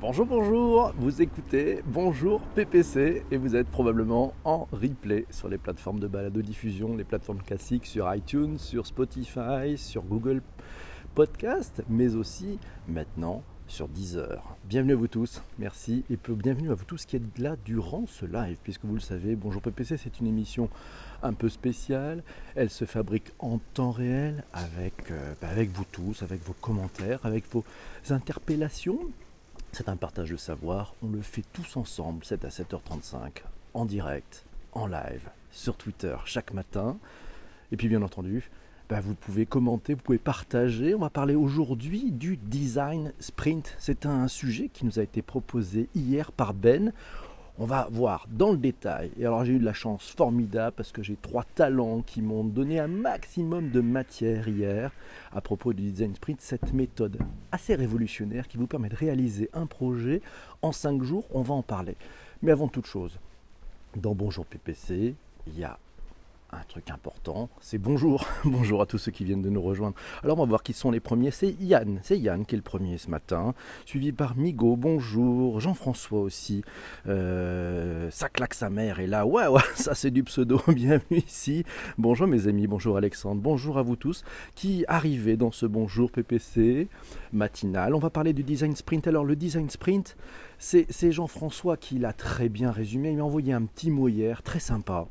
Bonjour, bonjour, vous écoutez Bonjour PPC et vous êtes probablement en replay sur les plateformes de balado-diffusion, les plateformes classiques sur iTunes, sur Spotify, sur Google Podcast, mais aussi maintenant sur Deezer. Bienvenue à vous tous, merci et bienvenue à vous tous qui êtes là durant ce live, puisque vous le savez, Bonjour PPC c'est une émission un peu spéciale, elle se fabrique en temps réel avec, euh, bah, avec vous tous, avec vos commentaires, avec vos interpellations c'est un partage de savoir, on le fait tous ensemble, 7 à 7h35, en direct, en live, sur Twitter, chaque matin. Et puis bien entendu, bah, vous pouvez commenter, vous pouvez partager. On va parler aujourd'hui du design sprint. C'est un sujet qui nous a été proposé hier par Ben. On va voir dans le détail. Et alors j'ai eu de la chance formidable parce que j'ai trois talents qui m'ont donné un maximum de matière hier à propos du design sprint, cette méthode assez révolutionnaire qui vous permet de réaliser un projet en cinq jours. On va en parler. Mais avant toute chose, dans Bonjour PPC, il y a un truc important, c'est bonjour. bonjour à tous ceux qui viennent de nous rejoindre. Alors on va voir qui sont les premiers. C'est Yann, c'est Yann qui est le premier ce matin, suivi par Migo, bonjour. Jean-François aussi. Euh, ça claque sa mère et là, ouais, ouais, ça c'est du pseudo. Bienvenue ici. Bonjour mes amis, bonjour Alexandre, bonjour à vous tous qui arrivez dans ce bonjour PPC matinal. On va parler du design sprint. Alors le design sprint, c'est Jean-François qui l'a très bien résumé. Il m'a envoyé un petit mot hier, très sympa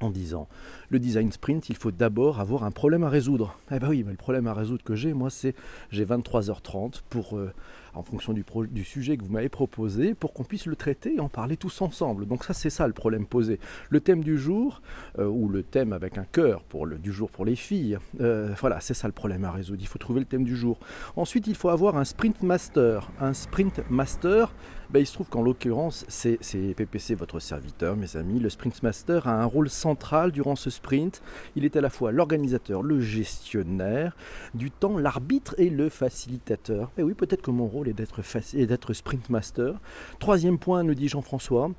en disant le design sprint, il faut d'abord avoir un problème à résoudre. Eh bien oui, mais le problème à résoudre que j'ai, moi, c'est j'ai 23h30 pour, euh, en fonction du, sujet que vous m'avez proposé, pour qu'on puisse le traiter et en parler tous ensemble. Donc ça, c'est ça le problème posé. Le thème du jour, euh, ou le thème avec un cœur pour le, du jour pour les filles, euh, voilà, c'est ça le problème à résoudre. Il faut trouver le thème du jour. Ensuite, il faut avoir un sprint master. Un sprint master, ben, il se trouve qu'en l'occurrence, c'est PPC, votre serviteur, mes amis. Le Sprint Master a un rôle central durant ce sprint. Il est à la fois l'organisateur, le gestionnaire du temps, l'arbitre et le facilitateur. Et oui, peut-être que mon est d'être Sprint Master. Troisième point, nous dit Jean-François,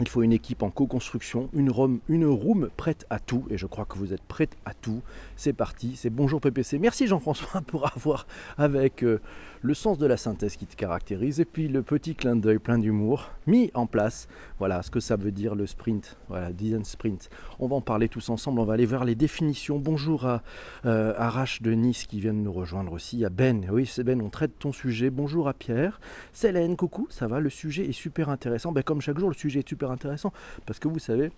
il faut une équipe en co-construction, une, une room prête à tout, et je crois que vous êtes prête à tout. C'est parti, c'est bonjour PPC. Merci Jean-François pour avoir, avec euh, le sens de la synthèse qui te caractérise, et puis le petit clin d'œil plein d'humour, mis en place. Voilà ce que ça veut dire le sprint, voilà, design sprint. On va en parler tous ensemble, on va aller voir les définitions. Bonjour à euh, Arash de Nice qui vient de nous rejoindre aussi, à Ben. Oui, c'est Ben, on traite ton sujet. Bonjour à Pierre. Célène, coucou, ça va, le sujet est super intéressant. Ben, comme chaque jour, le sujet est super intéressant, parce que vous savez,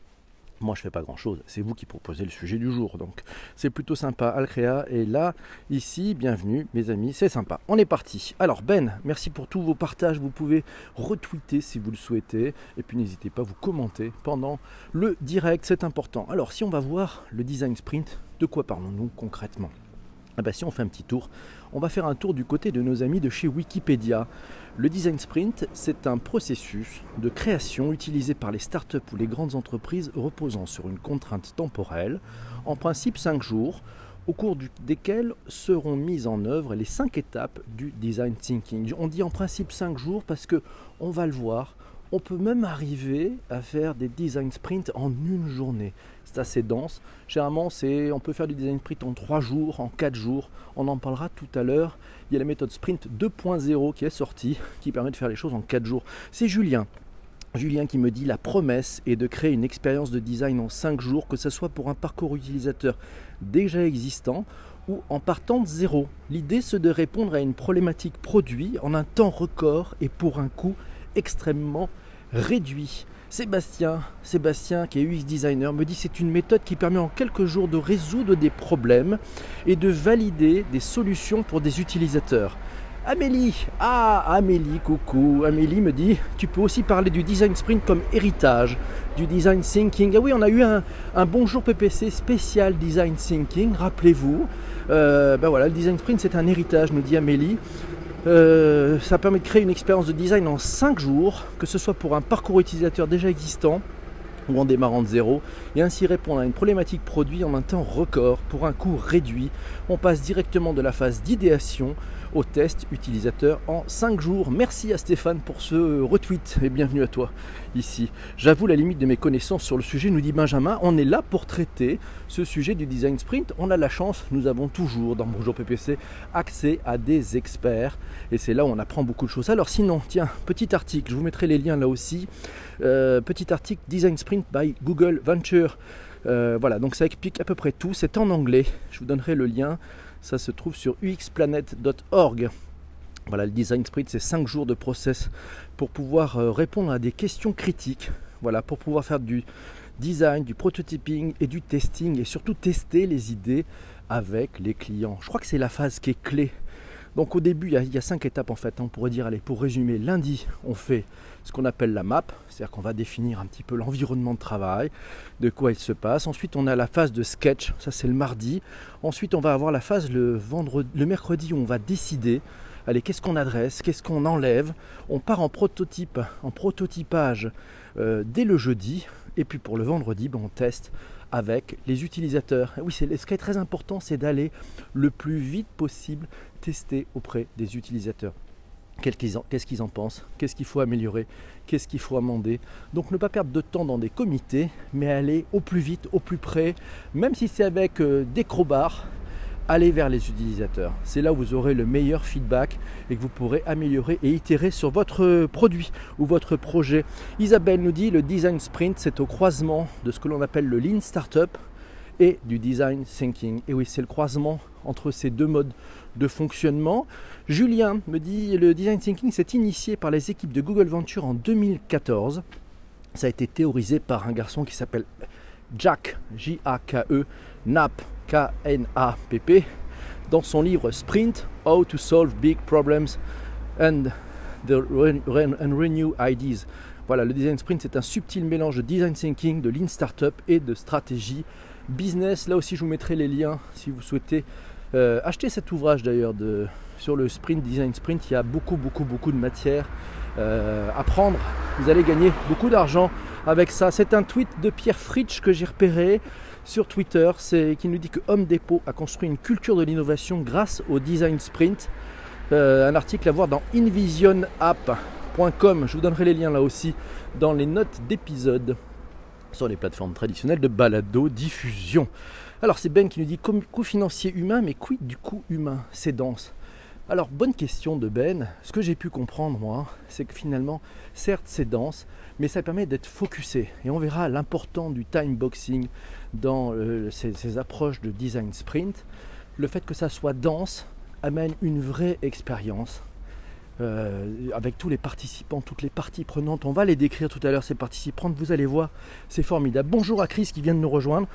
moi, je fais pas grand chose. C'est vous qui proposez le sujet du jour. Donc, c'est plutôt sympa. Alcrea est là, ici. Bienvenue, mes amis. C'est sympa. On est parti. Alors, Ben, merci pour tous vos partages. Vous pouvez retweeter si vous le souhaitez. Et puis, n'hésitez pas à vous commenter pendant le direct. C'est important. Alors, si on va voir le design sprint, de quoi parlons-nous concrètement? Ah bah, Si on fait un petit tour, on va faire un tour du côté de nos amis de chez Wikipédia. Le design sprint, c'est un processus de création utilisé par les startups ou les grandes entreprises reposant sur une contrainte temporelle, en principe 5 jours, au cours desquels seront mises en œuvre les 5 étapes du design thinking. On dit en principe 5 jours parce que on va le voir, on peut même arriver à faire des design sprints en une journée. C'est assez dense. Généralement, c'est, on peut faire du design sprint en 3 jours, en 4 jours. On en parlera tout à l'heure. Il y a la méthode sprint 2.0 qui est sortie, qui permet de faire les choses en 4 jours. C'est Julien. Julien qui me dit la promesse est de créer une expérience de design en 5 jours, que ce soit pour un parcours utilisateur déjà existant ou en partant de zéro. L'idée c'est de répondre à une problématique produit en un temps record et pour un coût extrêmement réduit. Sébastien, Sébastien qui est UX designer, me dit c'est une méthode qui permet en quelques jours de résoudre des problèmes et de valider des solutions pour des utilisateurs. Amélie, ah Amélie, coucou, Amélie me dit tu peux aussi parler du design sprint comme héritage, du design thinking. Ah oui, on a eu un, bonjour PPC spécial design thinking, rappelez-vous. Euh, ben voilà, le design sprint c'est un héritage, nous dit Amélie. Euh, ça permet de créer une expérience de design en 5 jours, que ce soit pour un parcours utilisateur déjà existant ou en démarrant de zéro, et ainsi répondre à une problématique produit en un temps record pour un coût réduit. On passe directement de la phase d'idéation au test utilisateur en 5 jours. Merci à Stéphane pour ce retweet et bienvenue à toi ici. J'avoue la limite de mes connaissances sur le sujet, nous dit Benjamin. On est là pour traiter ce sujet du design sprint. On a la chance, nous avons toujours dans Bonjour PPC accès à des experts et c'est là où on apprend beaucoup de choses. Alors sinon, tiens, petit article, je vous mettrai les liens là aussi. Euh, petit article Design Sprint by Google Venture. Euh, voilà, donc ça explique à peu près tout. C'est en anglais. Je vous donnerai le lien. Ça se trouve sur uxplanet.org. Voilà, le design sprint, c'est 5 jours de process pour pouvoir euh, répondre à des questions critiques. Voilà, pour pouvoir faire du design, du prototyping et du testing et surtout tester les idées avec les clients. Je crois que c'est la phase qui est clé. Donc au début, il y, a, cinq étapes en fait. On pourrait dire, allez, pour résumer, lundi, on fait ce qu'on appelle la map, c'est-à-dire qu'on va définir un petit peu l'environnement de travail, de quoi il se passe. Ensuite, on a la phase de sketch, ça c'est le mardi. Ensuite, on va avoir la phase le, vendredi, le mercredi où on va décider, allez, qu'est-ce qu'on adresse, qu'est-ce qu'on enlève. On part en prototype, en prototypage euh, dès le jeudi. Et puis pour le vendredi, ben, on teste avec les utilisateurs. oui, ce qui est très important, c'est d'aller le plus vite possible tester auprès des utilisateurs. Qu'est-ce qu'ils en pensent? Qu'est-ce qu'il faut améliorer? Qu'est-ce qu'il faut amender? Donc ne pas perdre de temps dans des comités, mais aller au plus vite, au plus près, même si c'est avec euh, des crowbars, aller vers les utilisateurs. C'est là où vous aurez le meilleur feedback et que vous pourrez améliorer et itérer sur votre produit ou votre projet. Isabelle nous dit le design sprint, c'est au croisement de ce que l'on appelle le lean startup et du design thinking. Et oui, c'est le croisement entre ces deux modes de fonctionnement. Julien me dit le design thinking s'est initié par les équipes de Google Venture en 2014. Ça a été théorisé par un garçon qui s'appelle Jack, J-A-K-E, Knapp, K-N-A-P-P, dans son livre Sprint, How to Solve Big Problems and, the Renew Ideas. Voilà, le design sprint, c'est un subtil mélange de design thinking, de lean startup et de stratégie business. Là aussi, je vous mettrai les liens si vous souhaitez euh, acheter cet ouvrage d'ailleurs sur le sprint, design sprint. Il y a beaucoup, beaucoup, beaucoup de matière euh, à prendre. Vous allez gagner beaucoup d'argent avec ça. C'est un tweet de Pierre Fritsch que j'ai repéré sur Twitter, c'est qui nous dit que Home Depot a construit une culture de l'innovation grâce au design sprint. Euh, un article à voir dans invisionapp.com. Je vous donnerai les liens là aussi dans les notes d'épisode sur les plateformes traditionnelles de balado diffusion. Alors c'est Ben qui nous dit coût financier humain, mais quid du coût humain? C'est dense. Alors bonne question de Ben. Ce que j'ai pu comprendre moi, c'est que finalement, certes c'est dense, mais ça permet d'être focusé. Et on verra l'important du time boxing dans euh, ces, approches de design sprint. Le fait que ça soit dense amène une vraie expérience. Euh, avec tous les participants, toutes les parties prenantes. On va les décrire tout à l'heure, ces participantes. Vous allez voir, c'est formidable. Bonjour à Chris qui vient de nous rejoindre.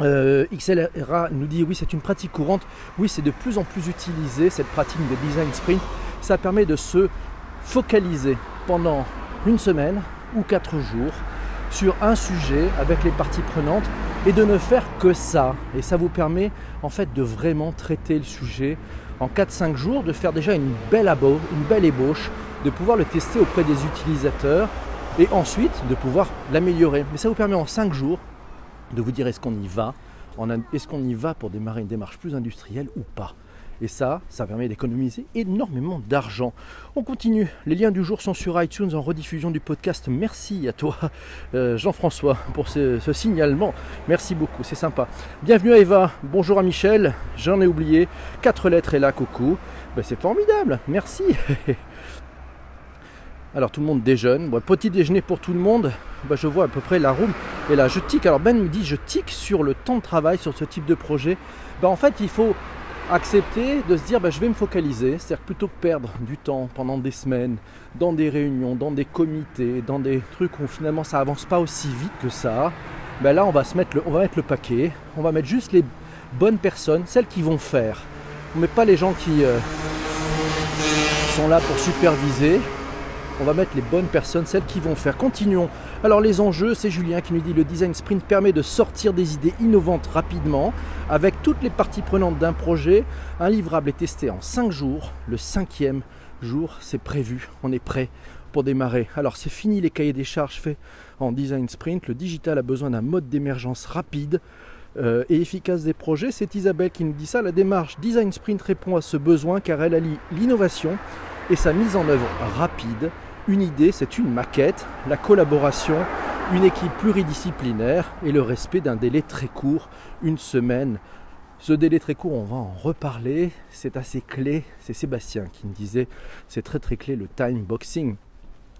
Euh, XLRA nous dit oui c'est une pratique courante, oui c'est de plus en plus utilisé cette pratique de design sprint, ça permet de se focaliser pendant une semaine ou quatre jours sur un sujet avec les parties prenantes et de ne faire que ça. Et ça vous permet en fait de vraiment traiter le sujet en 4-5 jours, de faire déjà une belle, abo, une belle ébauche, de pouvoir le tester auprès des utilisateurs et ensuite de pouvoir l'améliorer. Mais ça vous permet en 5 jours de vous dire est-ce qu'on y va, est-ce qu'on y va pour démarrer une démarche plus industrielle ou pas. Et ça, ça permet d'économiser énormément d'argent. On continue. Les liens du jour sont sur iTunes en rediffusion du podcast. Merci à toi, euh, Jean-François, pour ce, signalement. Merci beaucoup, c'est sympa. Bienvenue à Eva. Bonjour à Michel. J'en ai oublié. Quatre lettres et là, coucou. Ben, c'est formidable. Merci. Alors tout le monde déjeune. petit déjeuner pour tout le monde. Ben, je vois à peu près la room. Et là, je tic. Alors Ben me dit, je tic sur le temps de travail sur ce type de projet. Ben, en fait, il faut accepter de se dire bah, je vais me focaliser, c'est-à-dire plutôt que perdre du temps pendant des semaines dans des réunions, dans des comités, dans des trucs où finalement ça avance pas aussi vite que ça, bah, là on va se mettre le, on va mettre le paquet, on va mettre juste les bonnes personnes, celles qui vont faire. On met pas les gens qui euh, sont là pour superviser, on va mettre les bonnes personnes, celles qui vont faire. Continuons. Alors les enjeux, c'est Julien qui nous dit le design sprint permet de sortir des idées innovantes rapidement avec toutes les parties prenantes d'un projet. Un livrable est testé en 5 jours. Le cinquième jour, c'est prévu. On est prêt pour démarrer. Alors c'est fini les cahiers des charges faits en design sprint. Le digital a besoin d'un mode d'émergence rapide. euh, et efficace des projets. C'est Isabelle qui nous dit ça. La démarche Design Sprint répond à ce besoin car elle allie l'innovation et sa mise en œuvre rapide. Une idée, c'est une maquette, la collaboration, une équipe pluridisciplinaire et le respect d'un délai très court, une semaine. Ce délai très court, on va en reparler, c'est assez clé. C'est Sébastien qui me disait, c'est très très clé le time boxing.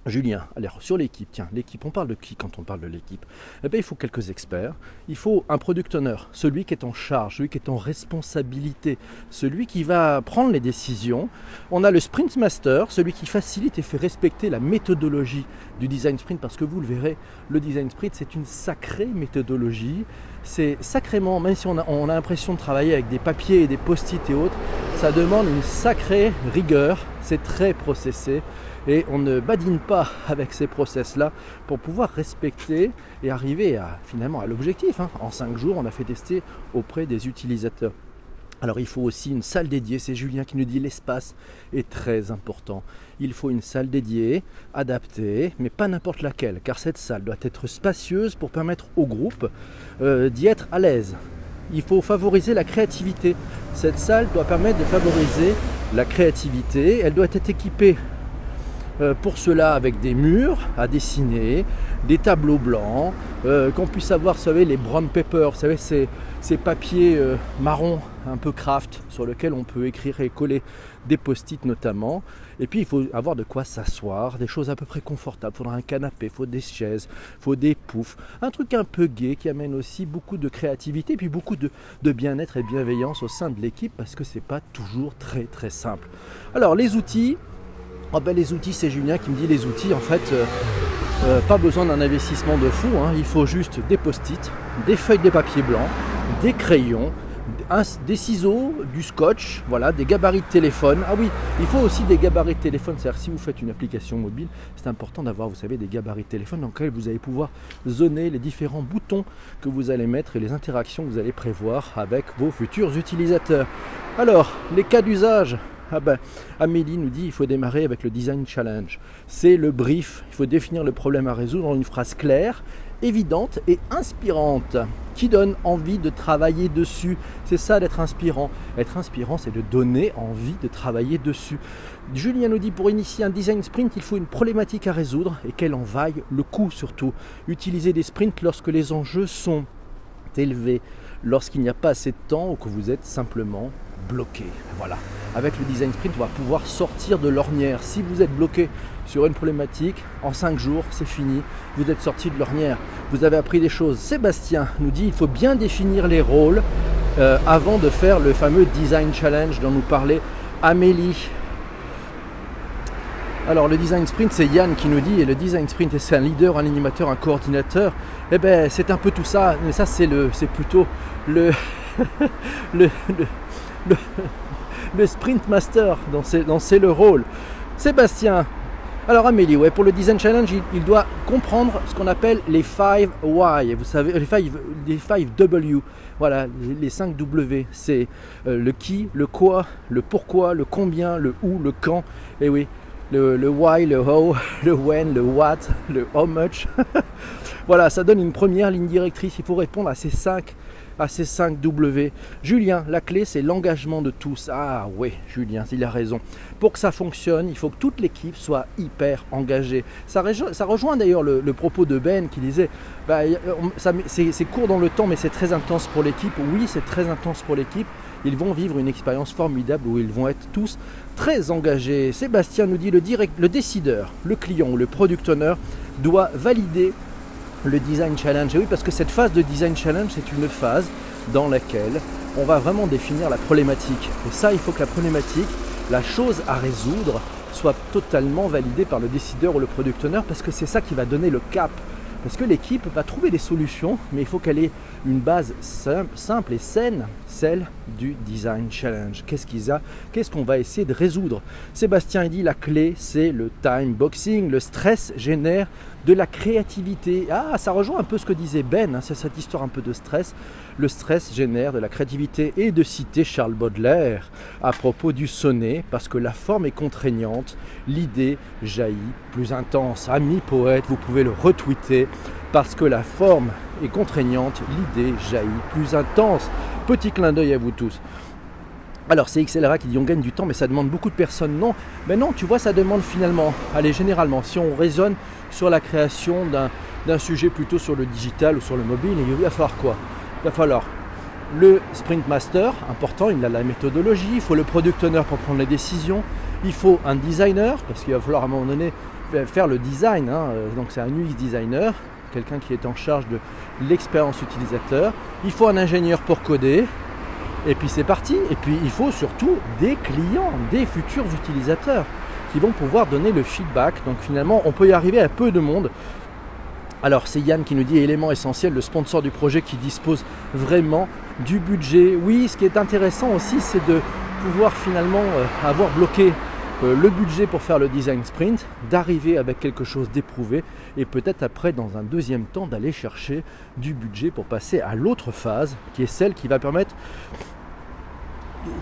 Julien, alors sur l'équipe, tiens, l'équipe, on parle de qui quand on parle de l'équipe? Eh bien, il faut quelques experts. Il faut un product owner, celui qui est en charge, celui qui est en responsabilité, celui qui va prendre les décisions. On a le sprint master, celui qui facilite et fait respecter la méthodologie du design sprint, parce que vous le verrez, le design sprint, c'est une sacrée méthodologie. C'est sacrément, même si on a, on a l'impression de travailler avec des papiers et des post-it et autres, ça demande une sacrée rigueur, c'est très processé et on ne badine pas avec ces process-là pour pouvoir respecter et arriver finalement à l'objectif. Hein. En 5 jours, on a fait tester auprès des utilisateurs. Alors il faut aussi une salle dédiée, c'est Julien qui nous dit l'espace est très important. Il faut une salle dédiée, adaptée, mais pas n'importe laquelle, car cette salle doit être spacieuse pour permettre au groupe euh, d'y être à l'aise. Il faut favoriser la créativité. Cette salle doit permettre de favoriser la créativité. Elle doit être équipée pour cela avec des murs à dessiner, des tableaux blancs, euh, qu'on puisse avoir, vous savez, les brown paper, vous savez, ces, ces papiers euh, marrons un peu craft sur lesquels on peut écrire et coller des post-it notamment. Et puis il faut avoir de quoi s'asseoir, des choses à peu près confortables. Il faudra un canapé, il faut des chaises, il faut des poufs, un truc un peu gai qui amène aussi beaucoup de créativité et puis beaucoup de, de bien-être et bienveillance au sein de l'équipe parce que c'est pas toujours très très simple. Alors les outils, ah ben les outils, c'est Julien qui me dit les outils, en fait, euh, euh, pas besoin d'un investissement de fou, hein. il faut juste des post-it, des feuilles de papier blanc, des crayons, des ciseaux, du scotch, voilà, des gabarits de téléphone. Ah oui, il faut aussi des gabarits de téléphone, c'est-à-dire si vous faites une application mobile, c'est important d'avoir, vous savez, des gabarits de téléphone dans lesquels vous allez pouvoir zoner les différents boutons que vous allez mettre et les interactions que vous allez prévoir avec vos futurs utilisateurs. Alors, les cas d'usage, ah ben, Amélie nous dit il faut démarrer avec le design challenge. C'est le brief. Il faut définir le problème à résoudre en une phrase claire, évidente et inspirante qui donne envie de travailler dessus? C'est ça d'être inspirant. Être inspirant, c'est de donner envie de travailler dessus. Julien nous dit pour initier un design sprint, il faut une problématique à résoudre et qu'elle en vaille le coup surtout. Utiliser des sprints lorsque les enjeux sont élevés, lorsqu'il n'y a pas assez de temps ou que vous êtes simplement bloqué. Voilà. Avec le design sprint, on va pouvoir sortir de l'ornière. Si vous êtes bloqué sur une problématique, en 5 jours, c'est fini. Vous êtes sorti de l'ornière. Vous avez appris des choses. Sébastien nous dit il faut bien définir les rôles euh, avant de faire le fameux design challenge dont nous parlait Amélie. Alors le design sprint, c'est Yann qui nous dit, et le design sprint, c'est un leader, un animateur, un coordinateur. Eh ben c'est un peu tout ça, mais ça c'est plutôt le, le, le, sprint master, dans c'est le rôle. Sébastien, alors Amélie, ouais, pour le design challenge, il, doit comprendre ce qu'on appelle les 5 why. Vous savez, les 5 les five W. Voilà, les 5 W. C'est euh, le qui, le quoi, le pourquoi, le combien, le où, le quand. Et oui, le, le why, le how, le when, le what, le how much. voilà, ça donne une première ligne directrice. Il faut répondre à ces 5 à ces 5 W. Julien, la clé c'est l'engagement de tous. Ah ouais, Julien, il a raison. Pour que ça fonctionne, il faut que toute l'équipe soit hyper engagée. Ça, rejoint d'ailleurs le, propos de Ben qui disait bah, c'est court dans le temps mais c'est très intense pour l'équipe. Oui, c'est très intense pour l'équipe. Ils vont vivre une expérience formidable où ils vont être tous très engagés. Sébastien nous dit le, direct, le décideur, le client ou le product owner doit valider le design challenge. Et oui, parce que cette phase de design challenge, c'est une phase dans laquelle on va vraiment définir la problématique. Et ça, il faut que la problématique, la chose à résoudre, soit totalement validée par le décideur ou le product owner, parce que c'est ça qui va donner le cap parce que l'équipe va trouver des solutions, mais il faut qu'elle ait une base simple, et saine, celle du design challenge. Qu'est-ce qu'ils a Qu'est-ce qu'on va essayer de résoudre? Sébastien dit la clé, c'est le time boxing. Le stress génère de la créativité. Ah, ça rejoint un peu ce que disait Ben, hein, c'est cette histoire un peu de stress. Le stress génère de la créativité et de citer Charles Baudelaire à propos du sonnet, parce que la forme est contraignante, l'idée jaillit plus intense. Ami poète, vous pouvez le retweeter, parce que la forme est contraignante, l'idée jaillit plus intense. Petit clin d'œil à vous tous. Alors c'est XLRA qui dit on gagne du temps mais ça demande beaucoup de personnes. Non, mais non, tu vois, ça demande finalement, allez généralement, si on raisonne sur la création d'un sujet plutôt sur le digital ou sur le mobile, il va falloir quoi? Il va falloir le sprint master, important, il a la méthodologie, il faut le product owner pour prendre les décisions, il faut un designer, parce qu'il va falloir à un moment donné faire le design, hein. donc c'est un UX designer, quelqu'un qui est en charge de l'expérience utilisateur, il faut un ingénieur pour coder, et puis c'est parti. Et puis il faut surtout des clients, des futurs utilisateurs qui vont pouvoir donner le feedback. Donc finalement, on peut y arriver à peu de monde. Alors c'est Yann qui nous dit élément essentiel, le sponsor du projet qui dispose vraiment du budget. Oui, ce qui est intéressant aussi, c'est de pouvoir finalement euh, avoir bloqué le budget pour faire le design sprint, d'arriver avec quelque chose d'éprouvé et peut-être après dans un deuxième temps d'aller chercher du budget pour passer à l'autre phase qui est celle qui va permettre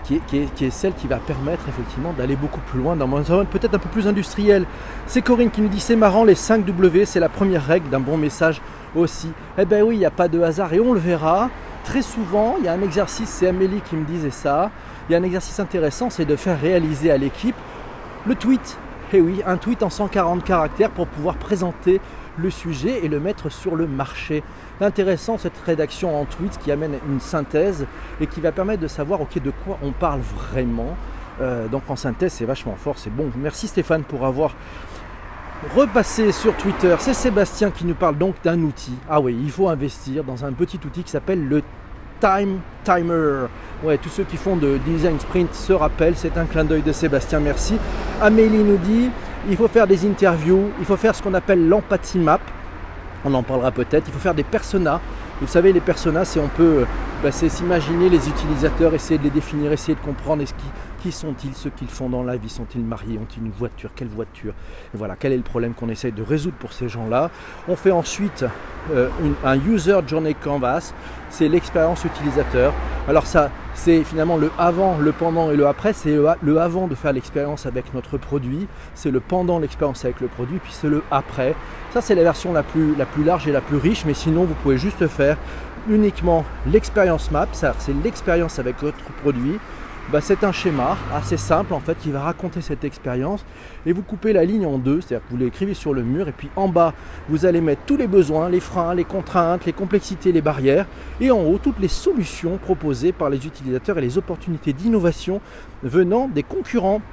qui est, celle qui va permettre effectivement d'aller beaucoup plus loin dans un zone peut-être un peu plus industriel. C'est Corinne qui nous dit c'est marrant les 5 W, c'est la première règle d'un bon message aussi. Eh ben oui, il n'y a pas de hasard et on le verra. Très souvent, il y a un exercice, c'est Amélie qui me disait ça. Il y a un exercice intéressant, c'est de faire réaliser à l'équipe le tweet. Eh oui, un tweet en 140 caractères pour pouvoir présenter le sujet et le mettre sur le marché. Intéressant cette rédaction en tweet qui amène une synthèse et qui va permettre de savoir de quoi on parle vraiment. Euh, donc en synthèse c'est vachement fort, c'est bon. Merci Stéphane pour avoir repassé sur Twitter. C'est Sébastien qui nous parle donc d'un outil. Ah oui, il faut investir dans un petit outil qui s'appelle le Time Timer. Ouais, tous ceux qui font de design sprint se rappellent, c'est un clin d'œil de Sébastien, merci. Amélie nous dit, il faut faire des interviews, il faut faire ce qu'on appelle l'empathie map. On en parlera peut-être. Il faut faire des personas. Vous savez, les personas, c'est on peut, bah, c'est s'imaginer les utilisateurs, essayer de les définir, essayer de comprendre ce qui, qui sont-ils, ce qu'ils font dans la vie, sont-ils mariés, ont-ils une voiture, quelle voiture, voilà, quel est le problème qu'on essaye de résoudre pour ces gens-là? On fait ensuite euh, un User Journey Canvas, c'est l'expérience utilisateur. Alors ça, c'est finalement le avant, le pendant et le après. C'est le, avant de faire l'expérience avec notre produit, c'est le pendant l'expérience avec le produit, puis c'est le après. Ça, c'est la version la plus, la plus large et la plus riche, mais sinon, vous pouvez juste faire uniquement l'expérience map, c'est l'expérience avec votre produit. Bah, c'est un schéma assez simple en fait qui va raconter cette expérience et vous coupez la ligne en deux, c'est-à-dire que vous l'écrivez sur le mur et puis en bas vous allez mettre tous les besoins, les freins, les contraintes, les complexités, les barrières et en haut toutes les solutions proposées par les utilisateurs et les opportunités d'innovation venant des concurrents.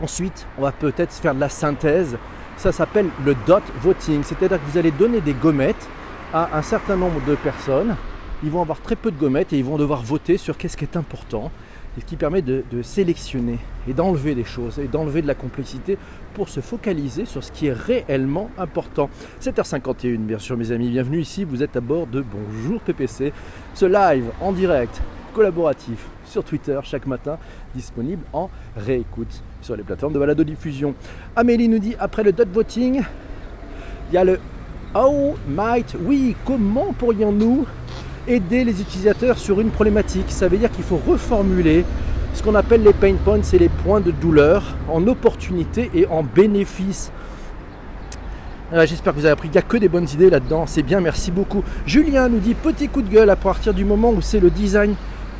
Ensuite, on va peut-être faire de la synthèse. Ça s'appelle le dot voting, c'est-à-dire que vous allez donner des gommettes à un certain nombre de personnes. Ils vont avoir très peu de gommettes et ils vont devoir voter sur qu'est-ce qui est important ce qui permet de, sélectionner et d'enlever des choses et d'enlever de la complexité pour se focaliser sur ce qui est réellement important. 7h51, bien sûr, mes amis, bienvenue ici. Vous êtes à bord de Bonjour PPC, ce live en direct collaboratif sur Twitter chaque matin, disponible en réécoute sur les plateformes de balado-diffusion. Amélie nous dit après le dot voting, il y a le How might oui, comment pourrions-nous aider les utilisateurs sur une problématique. Ça veut dire qu'il faut reformuler ce qu'on appelle les pain points et les points de douleur en opportunité et en bénéfice. Euh, j'espère que vous avez appris. Il n'y a que des bonnes idées là-dedans. C'est bien, merci beaucoup. Julien nous dit petit coup de gueule à partir du moment où c'est le design,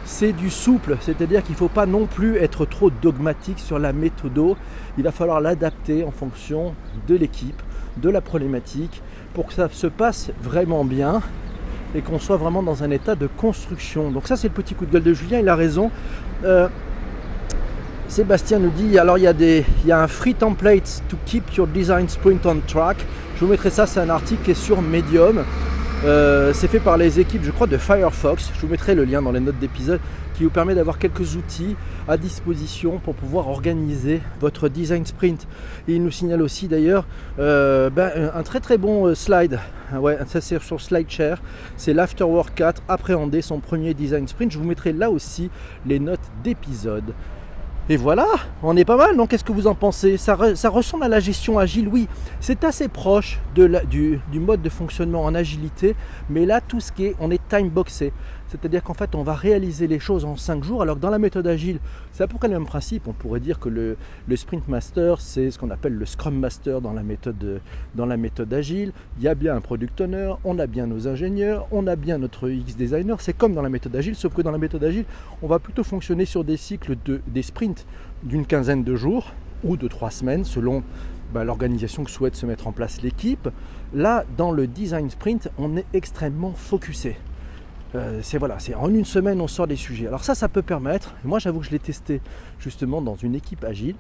c'est du souple. C'est-à-dire qu'il ne faut pas non plus être trop dogmatique sur la méthode. Il va falloir l'adapter en fonction de l'équipe, de la problématique, pour que ça se passe vraiment bien et qu'on soit vraiment dans un état de construction. Donc ça c'est le petit coup de gueule de Julien, il a raison. Euh, Sébastien nous dit, alors il y, a des, il y a un free template to keep your design sprint on track. Je vous mettrai ça, c'est un article qui est sur Medium. Euh, c'est fait par les équipes, je crois, de Firefox. Je vous mettrai le lien dans les notes d'épisode qui vous permet d'avoir quelques outils à disposition pour pouvoir organiser votre design sprint. Il nous signale aussi d'ailleurs euh, ben, un très très bon euh, slide. Ouais, ça c'est sur SlideShare. C'est l'Afterwork 4, appréhender son premier design sprint. Je vous mettrai là aussi les notes d'épisode. Et voilà, on est pas mal, non Qu'est-ce que vous en pensez? Ça, ressemble à la gestion agile, oui. C'est assez proche du, mode de fonctionnement en agilité, mais là, tout ce qui est, on est time boxé. C'est-à-dire qu'en fait, on va réaliser les choses en 5 jours, alors que dans la méthode agile, c'est à peu près le même principe. On pourrait dire que le, sprint master, c'est ce qu'on appelle le scrum master dans la, méthode, dans la méthode agile. Il y a bien un product owner, on a bien nos ingénieurs, on a bien notre X designer. C'est comme dans la méthode agile, sauf que dans la méthode agile, on va plutôt fonctionner sur des cycles de, des sprints d'une quinzaine de jours ou de trois semaines selon bah, l'organisation que souhaite se mettre en place l'équipe. Là, dans le design sprint, on est extrêmement focusé. Euh, c'est voilà, c'est en une semaine on sort des sujets. Alors ça, ça peut permettre. Moi, j'avoue que je l'ai testé justement dans une équipe agile.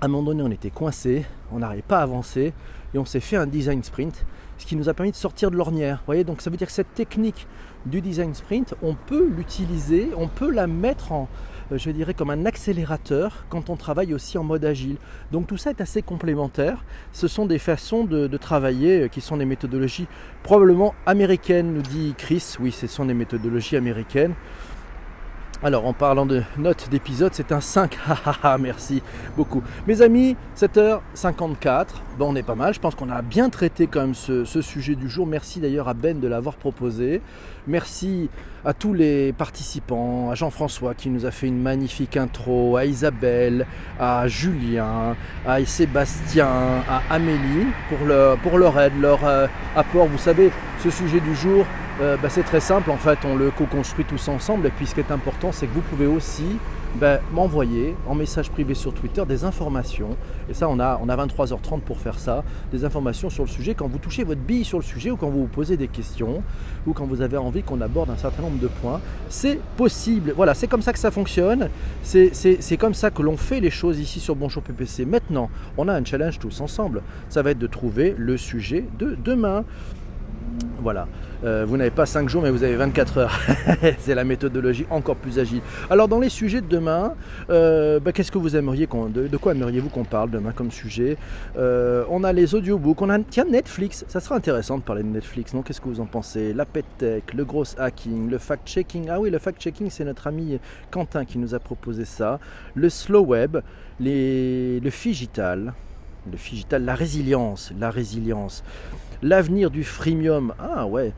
À un moment donné, on était coincé, on n'arrivait pas à avancer et on s'est fait un design sprint, ce qui nous a permis de sortir de l'ornière. Voyez, donc ça veut dire que cette technique du design sprint, on peut l'utiliser, on peut la mettre en, je dirais, comme un accélérateur quand on travaille aussi en mode agile. Donc tout ça est assez complémentaire. Ce sont des façons de, travailler euh, qui sont des méthodologies probablement américaines, nous dit Chris. Oui, ce sont des méthodologies américaines. Alors en parlant de notes d'épisode, c'est un 5. Merci beaucoup. Mes amis, 7h54. Bon, on est pas mal. Je pense qu'on a bien traité quand même ce, sujet du jour. Merci d'ailleurs à Ben de l'avoir proposé. Merci à tous les participants, à Jean-François qui nous a fait une magnifique intro, à Isabelle, à Julien, à Sébastien, à Amélie pour, leur, aide, leur euh, apport. Vous savez, ce sujet du jour, euh, bah, c'est très simple, en fait, on le co-construit tous ensemble. Et puis ce qui est important, c'est que vous pouvez aussi bah, m'envoyer en message privé sur Twitter des informations. Et ça, on a, on a 23h30 pour faire ça. Des informations sur le sujet quand vous touchez votre bille sur le sujet ou quand vous vous posez des questions ou quand vous avez envie qu'on aborde un certain nombre de points. C'est possible. Voilà, c'est comme ça que ça fonctionne. C'est comme ça que l'on fait les choses ici sur Bonjour PPC. Maintenant, on a un challenge tous ensemble. Ça va être de trouver le sujet de demain. Voilà. Euh, vous n'avez pas 5 jours, mais vous avez 24 heures. c'est la méthodologie encore plus agile. Alors, dans les sujets de demain, euh, bah, qu'est-ce que vous aimeriez de, quoi aimeriez-vous qu'on parle demain comme sujet? Euh, On a les audiobooks, on a Netflix. Ça sera intéressant de parler de Netflix, non? Qu'est-ce que vous en pensez? La pet tech, le gros hacking, le fact-checking. Ah oui, le fact-checking, c'est notre ami Quentin qui nous a proposé ça. Le slow web, les, le figital, le figital, la résilience, la résilience. L'avenir du freemium, ah ouais,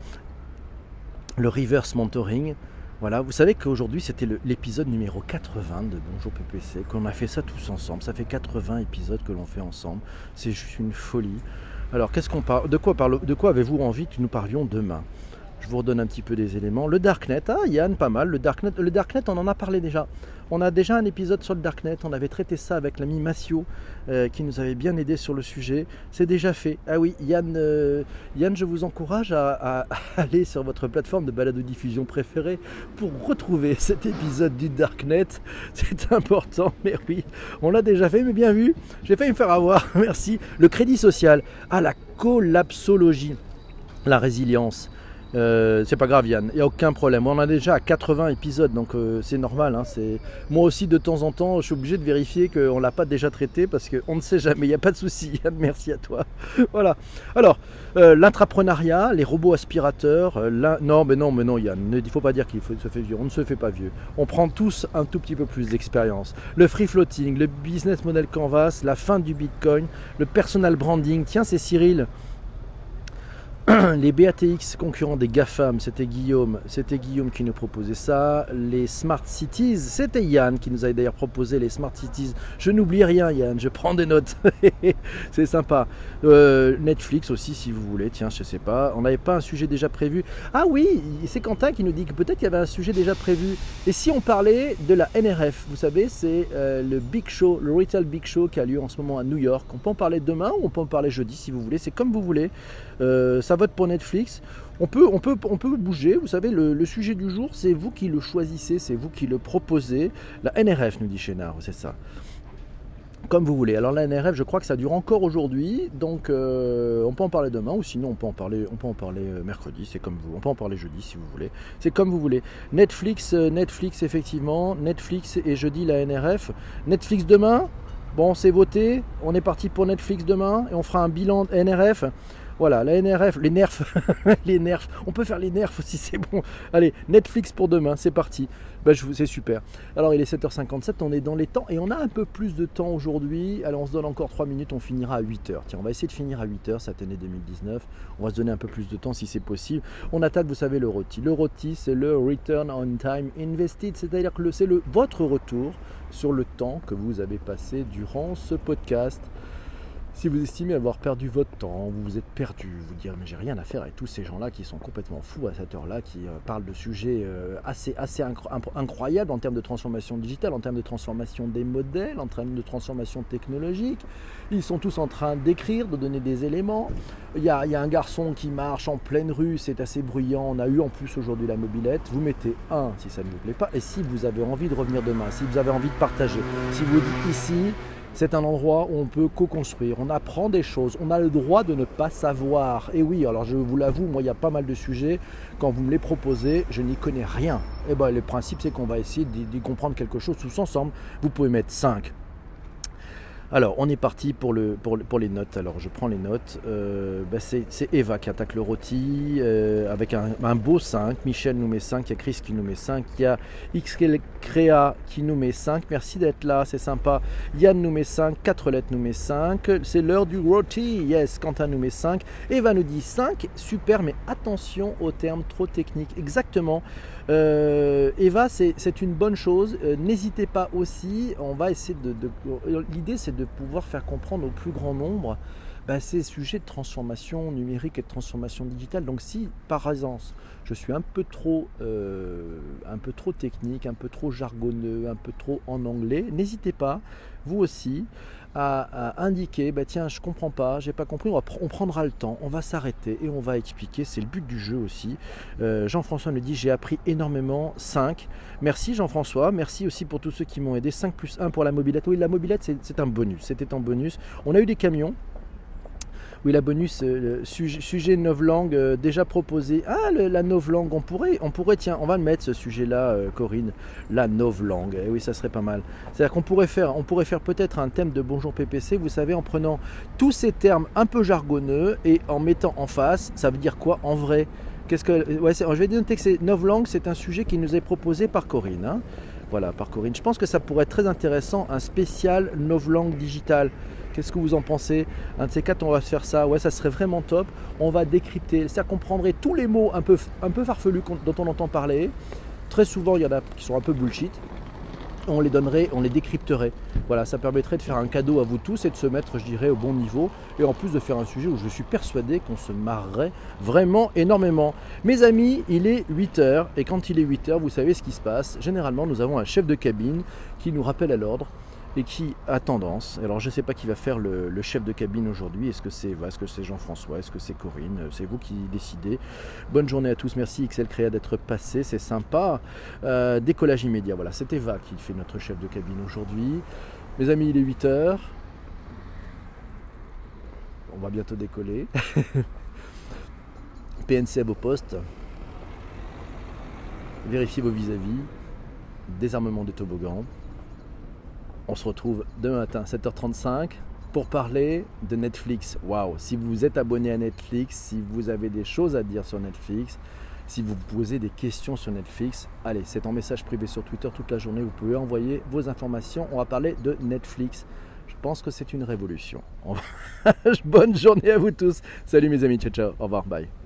le reverse mentoring. Voilà, vous savez qu'aujourd'hui c'était l'épisode numéro 80 de Bonjour PPC, qu'on a fait ça tous ensemble. Ça fait 80 épisodes que l'on fait ensemble. C'est juste une folie. Alors, qu'est-ce qu'on parle De quoi, parle, de quoi avez-vous envie que nous parlions demain? Je vous redonne un petit peu des éléments. Le Darknet, ah Yann, pas mal. Le Darknet, le Darknet, on en a parlé déjà. On a déjà un épisode sur le Darknet. On avait traité ça avec l'ami Massio euh, qui nous avait bien aidé sur le sujet. C'est déjà fait. Ah oui, Yann, euh, Yann je vous encourage à, aller sur votre plateforme de balade diffusion préférée pour retrouver cet épisode du Darknet. C'est important, mais oui, on l'a déjà fait, mais bien vu. J'ai failli me faire avoir. Merci. Le crédit social. Ah, la collapsologie. La résilience. Euh, c'est pas grave Yann, il n'y a aucun problème. On a déjà 80 épisodes, donc euh, c'est normal. Hein, moi aussi de temps en temps, je suis obligé de vérifier qu'on ne l'a pas déjà traité parce qu'on ne sait jamais. Il n'y a pas de souci Yann, merci à toi. voilà. Alors, euh, l'intrapreneuriat, les robots aspirateurs, non mais non mais non Yann, il ne faut pas dire qu'il se fait vieux. On ne se fait pas vieux. On prend tous un tout petit peu plus d'expérience. Le free floating, le business model canvas, la fin du Bitcoin, le personal branding. Tiens, c'est Cyril. les BATX concurrents des GAFAM, c'était Guillaume, c'était Guillaume qui nous proposait ça. Les Smart Cities, c'était Yann qui nous a d'ailleurs proposé les Smart Cities. Je n'oublie rien Yann, je prends des notes. c'est sympa. Euh, Netflix aussi si vous voulez, tiens, je sais pas. On n'avait pas un sujet déjà prévu. Ah oui, c'est Quentin qui nous dit que peut-être qu'il y avait un sujet déjà prévu. Et si on parlait de la NRF, vous savez, c'est euh, le Big Show, le Retail Big Show qui a lieu en ce moment à New York. On peut en parler demain ou on peut en parler jeudi si vous voulez, c'est comme vous voulez. Euh, ça vote pour Netflix. On peut, on peut, on peut bouger. Vous savez, le, sujet du jour, c'est vous qui le choisissez, c'est vous qui le proposez. La NRF, nous dit Chénard, c'est ça. Comme vous voulez. Alors la NRF, je crois que ça dure encore aujourd'hui, donc euh, on peut en parler demain, ou sinon on peut en parler, on peut en parler euh, mercredi, c'est comme vous. On peut en parler jeudi si vous voulez. C'est comme vous voulez. Netflix, Netflix effectivement, Netflix et jeudi la NRF. Netflix demain? Bon, c'est voté. On est parti pour Netflix demain et on fera un bilan NRF. Voilà, la NRF, les nerfs, les nerfs. On peut faire les nerfs aussi, c'est bon. Allez, Netflix pour demain, c'est parti. Bah, c'est super. Alors il est 7h57, on est dans les temps et on a un peu plus de temps aujourd'hui. Alors on se donne encore 3 minutes, on finira à 8h. Tiens, on va essayer de finir à 8h cette année 2019. On va se donner un peu plus de temps si c'est possible. On attaque, vous savez, le rôti. Le rôti, c'est le Return on Time Invested, c'est-à-dire que c'est votre retour sur le temps que vous avez passé durant ce podcast. Si vous estimez avoir perdu votre temps, vous vous êtes perdu, vous dire mais j'ai rien à faire avec tous ces gens-là qui sont complètement fous à cette heure-là, qui euh, parlent de sujets euh, assez, assez incroyables en termes de transformation digitale, en termes de transformation des modèles, en termes de transformation technologique. Ils sont tous en train d'écrire, de donner des éléments. Il y, a, il y a un garçon qui marche en pleine rue, c'est assez bruyant. On a eu en plus aujourd'hui la mobilette. Vous mettez un si ça ne vous plaît pas, et si vous avez envie de revenir demain, si vous avez envie de partager, si vous dites ici, c'est un endroit où on peut co-construire, on apprend des choses, on a le droit de ne pas savoir. Et oui, alors je vous l'avoue, moi il y a pas mal de sujets, quand vous me les proposez, je n'y connais rien. Et bien le principe c'est qu'on va essayer d'y comprendre quelque chose tous ensemble. Vous pouvez mettre 5, alors, on est parti pour, le, pour, les notes. Alors, je prends les notes. Euh, bah, c'est Eva qui attaque le rôti euh, avec un, beau 5. Michel nous met 5. Il y a Chris qui nous met 5. Il y a XL Créa qui nous met 5. Merci d'être là, c'est sympa. Yann nous met 5. 4 lettres nous met 5. C'est l'heure du rôti. Yes, Quentin nous met 5. Eva nous dit 5. Super, mais attention aux termes trop techniques. Exactement. Euh, Eva, c'est une bonne chose. N'hésitez pas aussi. On va essayer de. L'idée, c'est de pouvoir faire comprendre au plus grand nombre bah, ces sujets de transformation numérique et de transformation digitale. Donc si par exemple je suis un peu trop, euh, un peu trop technique, un peu trop jargonneux, un peu trop en anglais, n'hésitez pas, vous aussi, à, indiquer, bah tiens, je comprends pas, j'ai pas compris, on, prendra le temps, on va s'arrêter et on va expliquer, c'est le but du jeu aussi. Euh, Jean-François nous dit, j'ai appris énormément, 5. Merci Jean-François, merci aussi pour tous ceux qui m'ont aidé, 5 plus 1 pour la mobilette. Oui, la mobilette, c'est un bonus, c'était en bonus. On a eu des camions, oui, la bonus, euh, sujet, sujet novlangue euh, déjà proposé. Ah, la novlangue, on pourrait, on pourrait, tiens, on va le mettre ce sujet-là, euh, Corinne, la novlangue. Eh oui, ça serait pas mal. C'est-à-dire qu'on pourrait faire, on pourrait faire peut-être un thème de Bonjour PPC, vous savez, en prenant tous ces termes un peu jargonneux et en mettant en face, ça veut dire quoi en vrai? Qu'est-ce que, ouais, je vais noter que c'est novlangue, c'est un sujet qui nous est proposé par Corinne. Hein. voilà, par Corinne. Je pense que ça pourrait être très intéressant, un spécial novlangue digital. Qu'est-ce que vous en pensez Un de ces quatre, on va se faire ça. Ouais, ça serait vraiment top. On va décrypter. C'est-à-dire qu'on prendrait tous les mots un peu, un farfelus dont on entend parler. Très souvent, il y en a qui sont un peu bullshit. On les donnerait, on les décrypterait. Voilà, ça permettrait de faire un cadeau à vous tous et de se mettre, je dirais, au bon niveau. Et en plus de faire un sujet où je suis persuadé qu'on se marrerait vraiment énormément. Mes amis, il est 8h. Et quand il est 8h, vous savez ce qui se passe. Généralement, nous avons un chef de cabine qui nous rappelle à l'ordre et qui a tendance, alors je ne sais pas qui va faire le, chef de cabine aujourd'hui, est-ce que c'est est-ce que c'est Jean-François, est-ce que c'est Corinne, c'est vous qui décidez. Bonne journée à tous, merci XL Créa d'être passé, c'est sympa. Euh, décollage immédiat, voilà, c'est Eva qui fait notre chef de cabine aujourd'hui. Mes amis, il est 8h. On va bientôt décoller. PNC à vos postes. Vérifiez vos vis-à-vis. -vis. Désarmement de toboggan. On se retrouve demain matin 7h35 pour parler de Netflix. Waouh, si vous êtes abonné à Netflix, si vous avez des choses à dire sur Netflix, si vous posez des questions sur Netflix, allez, c'est en message privé sur Twitter toute la journée. Vous pouvez envoyer vos informations. On va parler de Netflix. Je pense que c'est une révolution. Bonne journée à vous tous. Salut mes amis, ciao ciao. Au revoir, bye.